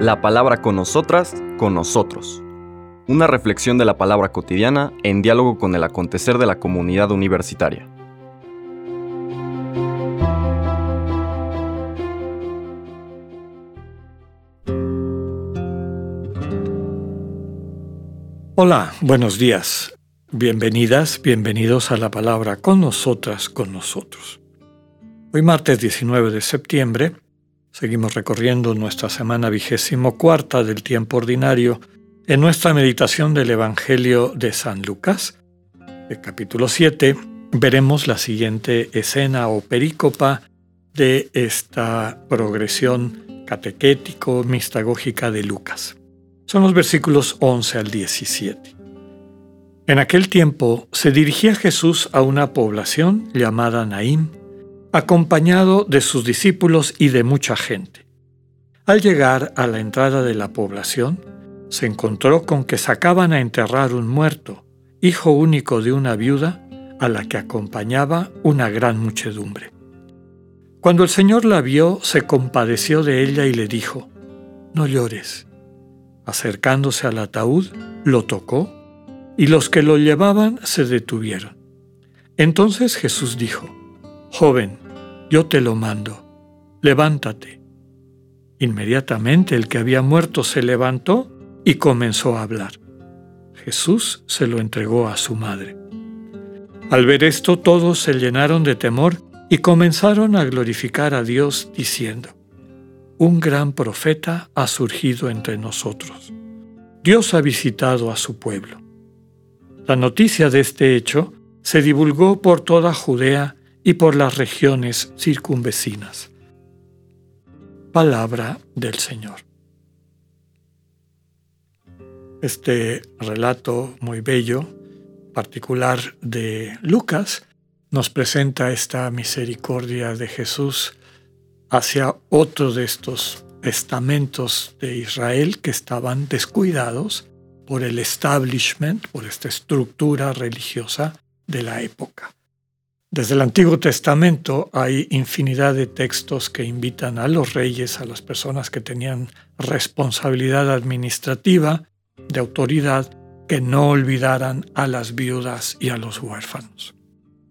La palabra con nosotras, con nosotros. Una reflexión de la palabra cotidiana en diálogo con el acontecer de la comunidad universitaria. Hola, buenos días. Bienvenidas, bienvenidos a la palabra con nosotras, con nosotros. Hoy martes 19 de septiembre seguimos recorriendo nuestra semana vigésimo cuarta del tiempo ordinario en nuestra meditación del Evangelio de San Lucas. El capítulo 7 veremos la siguiente escena o perícopa de esta progresión catequético-mistagógica de Lucas. Son los versículos 11 al 17. En aquel tiempo se dirigía Jesús a una población llamada Naim, acompañado de sus discípulos y de mucha gente. Al llegar a la entrada de la población, se encontró con que sacaban a enterrar un muerto, hijo único de una viuda, a la que acompañaba una gran muchedumbre. Cuando el Señor la vio, se compadeció de ella y le dijo, No llores. Acercándose al ataúd, lo tocó y los que lo llevaban se detuvieron. Entonces Jesús dijo, Joven, yo te lo mando, levántate. Inmediatamente el que había muerto se levantó y comenzó a hablar. Jesús se lo entregó a su madre. Al ver esto todos se llenaron de temor y comenzaron a glorificar a Dios diciendo, Un gran profeta ha surgido entre nosotros. Dios ha visitado a su pueblo. La noticia de este hecho se divulgó por toda Judea y por las regiones circunvecinas. Palabra del Señor. Este relato muy bello, particular de Lucas, nos presenta esta misericordia de Jesús hacia otro de estos estamentos de Israel que estaban descuidados por el establishment, por esta estructura religiosa de la época. Desde el Antiguo Testamento hay infinidad de textos que invitan a los reyes, a las personas que tenían responsabilidad administrativa, de autoridad, que no olvidaran a las viudas y a los huérfanos.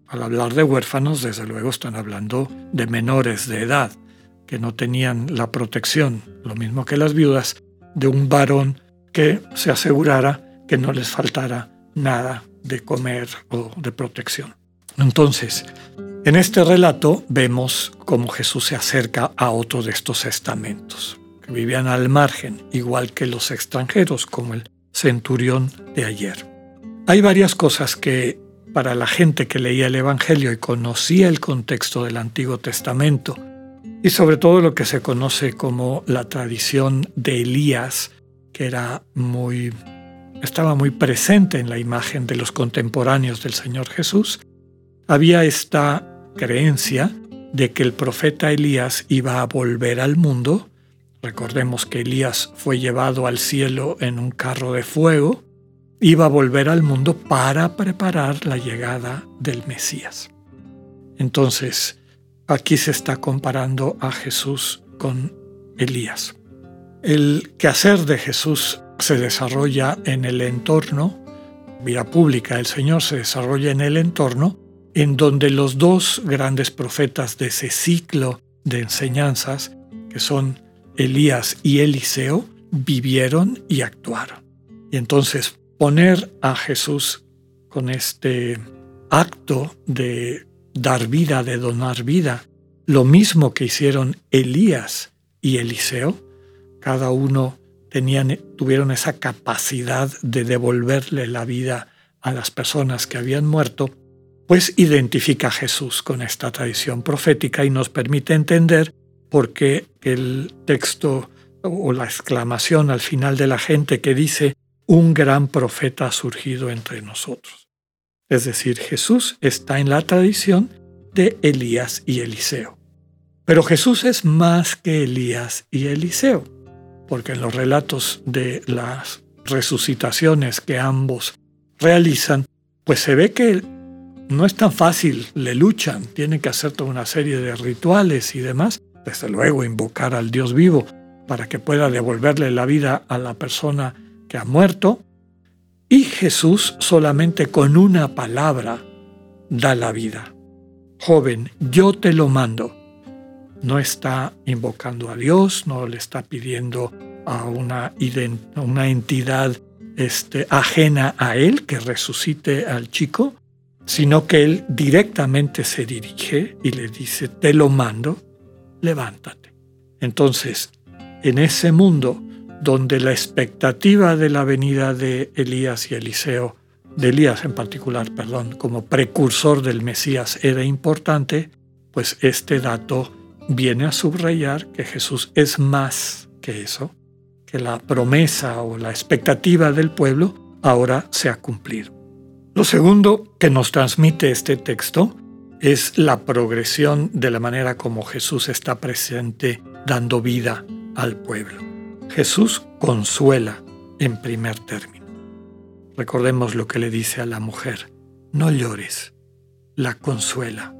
Al hablar de huérfanos, desde luego están hablando de menores de edad, que no tenían la protección, lo mismo que las viudas, de un varón que se asegurara que no les faltara nada de comer o de protección. Entonces, en este relato vemos cómo Jesús se acerca a otro de estos estamentos, que vivían al margen, igual que los extranjeros, como el centurión de ayer. Hay varias cosas que para la gente que leía el Evangelio y conocía el contexto del Antiguo Testamento, y sobre todo lo que se conoce como la tradición de Elías, que era muy, estaba muy presente en la imagen de los contemporáneos del Señor Jesús, había esta creencia de que el profeta Elías iba a volver al mundo. Recordemos que Elías fue llevado al cielo en un carro de fuego, iba a volver al mundo para preparar la llegada del Mesías. Entonces, aquí se está comparando a Jesús con Elías. El quehacer de Jesús se desarrolla en el entorno, vida pública del Señor se desarrolla en el entorno en donde los dos grandes profetas de ese ciclo de enseñanzas, que son Elías y Eliseo, vivieron y actuaron. Y entonces poner a Jesús con este acto de dar vida, de donar vida, lo mismo que hicieron Elías y Eliseo, cada uno tenían, tuvieron esa capacidad de devolverle la vida a las personas que habían muerto, pues identifica a Jesús con esta tradición profética y nos permite entender por qué el texto o la exclamación al final de la gente que dice, un gran profeta ha surgido entre nosotros. Es decir, Jesús está en la tradición de Elías y Eliseo. Pero Jesús es más que Elías y Eliseo porque en los relatos de las resucitaciones que ambos realizan, pues se ve que no es tan fácil, le luchan, tienen que hacer toda una serie de rituales y demás, desde luego invocar al Dios vivo para que pueda devolverle la vida a la persona que ha muerto, y Jesús solamente con una palabra da la vida. Joven, yo te lo mando. No está invocando a Dios, no le está pidiendo a una, una entidad este, ajena a él que resucite al chico, sino que él directamente se dirige y le dice, te lo mando, levántate. Entonces, en ese mundo donde la expectativa de la venida de Elías y Eliseo, de Elías en particular, perdón, como precursor del Mesías era importante, pues este dato viene a subrayar que Jesús es más que eso, que la promesa o la expectativa del pueblo ahora se ha cumplido. Lo segundo que nos transmite este texto es la progresión de la manera como Jesús está presente dando vida al pueblo. Jesús consuela en primer término. Recordemos lo que le dice a la mujer, no llores, la consuela.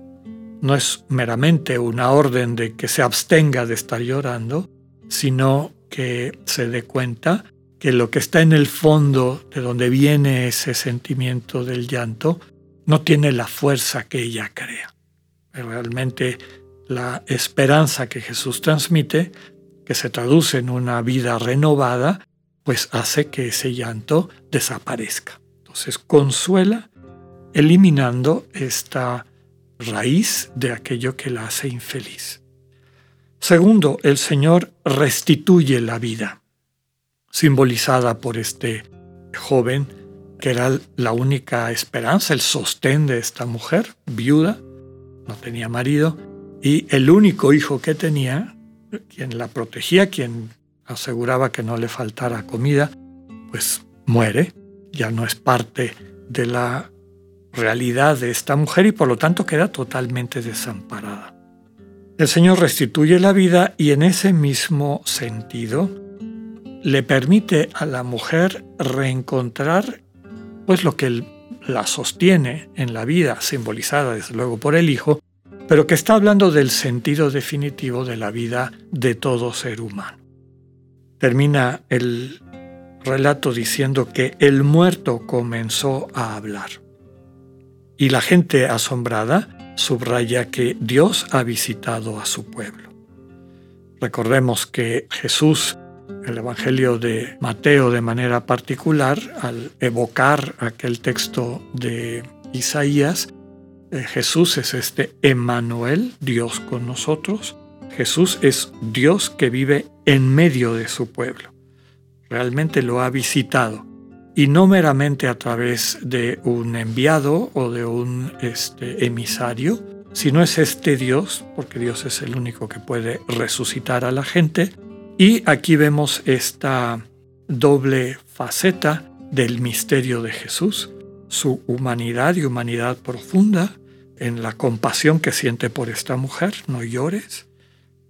No es meramente una orden de que se abstenga de estar llorando, sino que se dé cuenta que lo que está en el fondo de donde viene ese sentimiento del llanto no tiene la fuerza que ella crea. Realmente la esperanza que Jesús transmite, que se traduce en una vida renovada, pues hace que ese llanto desaparezca. Entonces consuela eliminando esta raíz de aquello que la hace infeliz. Segundo, el Señor restituye la vida, simbolizada por este joven que era la única esperanza, el sostén de esta mujer, viuda, no tenía marido, y el único hijo que tenía, quien la protegía, quien aseguraba que no le faltara comida, pues muere, ya no es parte de la realidad de esta mujer y por lo tanto queda totalmente desamparada. El Señor restituye la vida y en ese mismo sentido le permite a la mujer reencontrar pues lo que la sostiene en la vida, simbolizada desde luego por el Hijo, pero que está hablando del sentido definitivo de la vida de todo ser humano. Termina el relato diciendo que el muerto comenzó a hablar. Y la gente asombrada subraya que Dios ha visitado a su pueblo. Recordemos que Jesús el Evangelio de Mateo de manera particular, al evocar aquel texto de Isaías, eh, Jesús es este Emmanuel, Dios con nosotros. Jesús es Dios que vive en medio de su pueblo. Realmente lo ha visitado. Y no meramente a través de un enviado o de un este, emisario, sino es este Dios, porque Dios es el único que puede resucitar a la gente, y aquí vemos esta doble faceta del misterio de Jesús, su humanidad y humanidad profunda en la compasión que siente por esta mujer, no llores,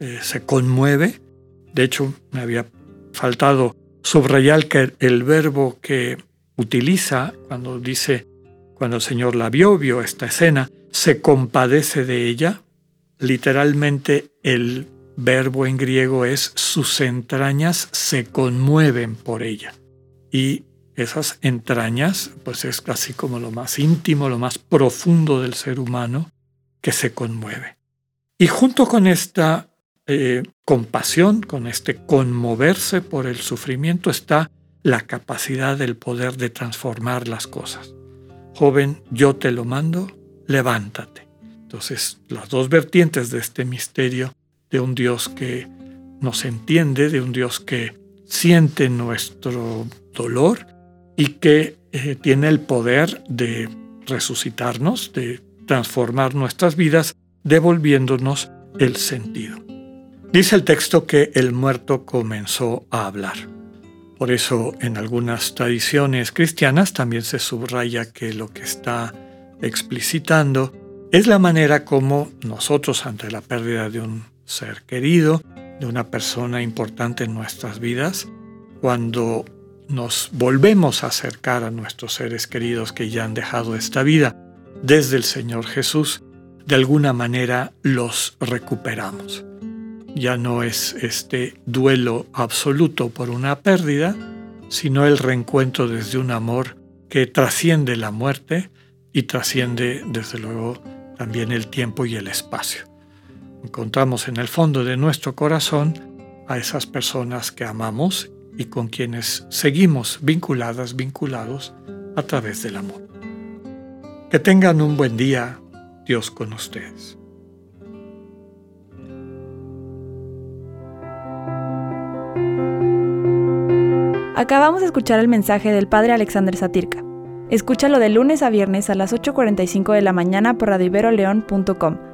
eh, se conmueve. De hecho, me había faltado subrayar que el verbo que utiliza cuando dice, cuando el Señor la vio, vio esta escena, se compadece de ella, literalmente el verbo en griego es sus entrañas se conmueven por ella. Y esas entrañas, pues es casi como lo más íntimo, lo más profundo del ser humano que se conmueve. Y junto con esta eh, compasión, con este conmoverse por el sufrimiento, está la capacidad del poder de transformar las cosas. Joven, yo te lo mando, levántate. Entonces, las dos vertientes de este misterio de un Dios que nos entiende, de un Dios que siente nuestro dolor y que eh, tiene el poder de resucitarnos, de transformar nuestras vidas, devolviéndonos el sentido. Dice el texto que el muerto comenzó a hablar. Por eso en algunas tradiciones cristianas también se subraya que lo que está explicitando es la manera como nosotros ante la pérdida de un ser querido, de una persona importante en nuestras vidas, cuando nos volvemos a acercar a nuestros seres queridos que ya han dejado esta vida desde el Señor Jesús, de alguna manera los recuperamos. ya no es este duelo absoluto por una pérdida, sino el reencuentro desde un amor que trasciende la muerte y trasciende, desde luego, también el tiempo y el espacio. Encontramos en el fondo de nuestro corazón a esas personas que amamos y con quienes seguimos vinculadas, vinculados a través del amor. Que tengan un buen día, Dios con ustedes. Acabamos de escuchar el mensaje del Padre Alexander Satirka. Escúchalo de lunes a viernes a las 8.45 de la mañana por radioiberoleón.com,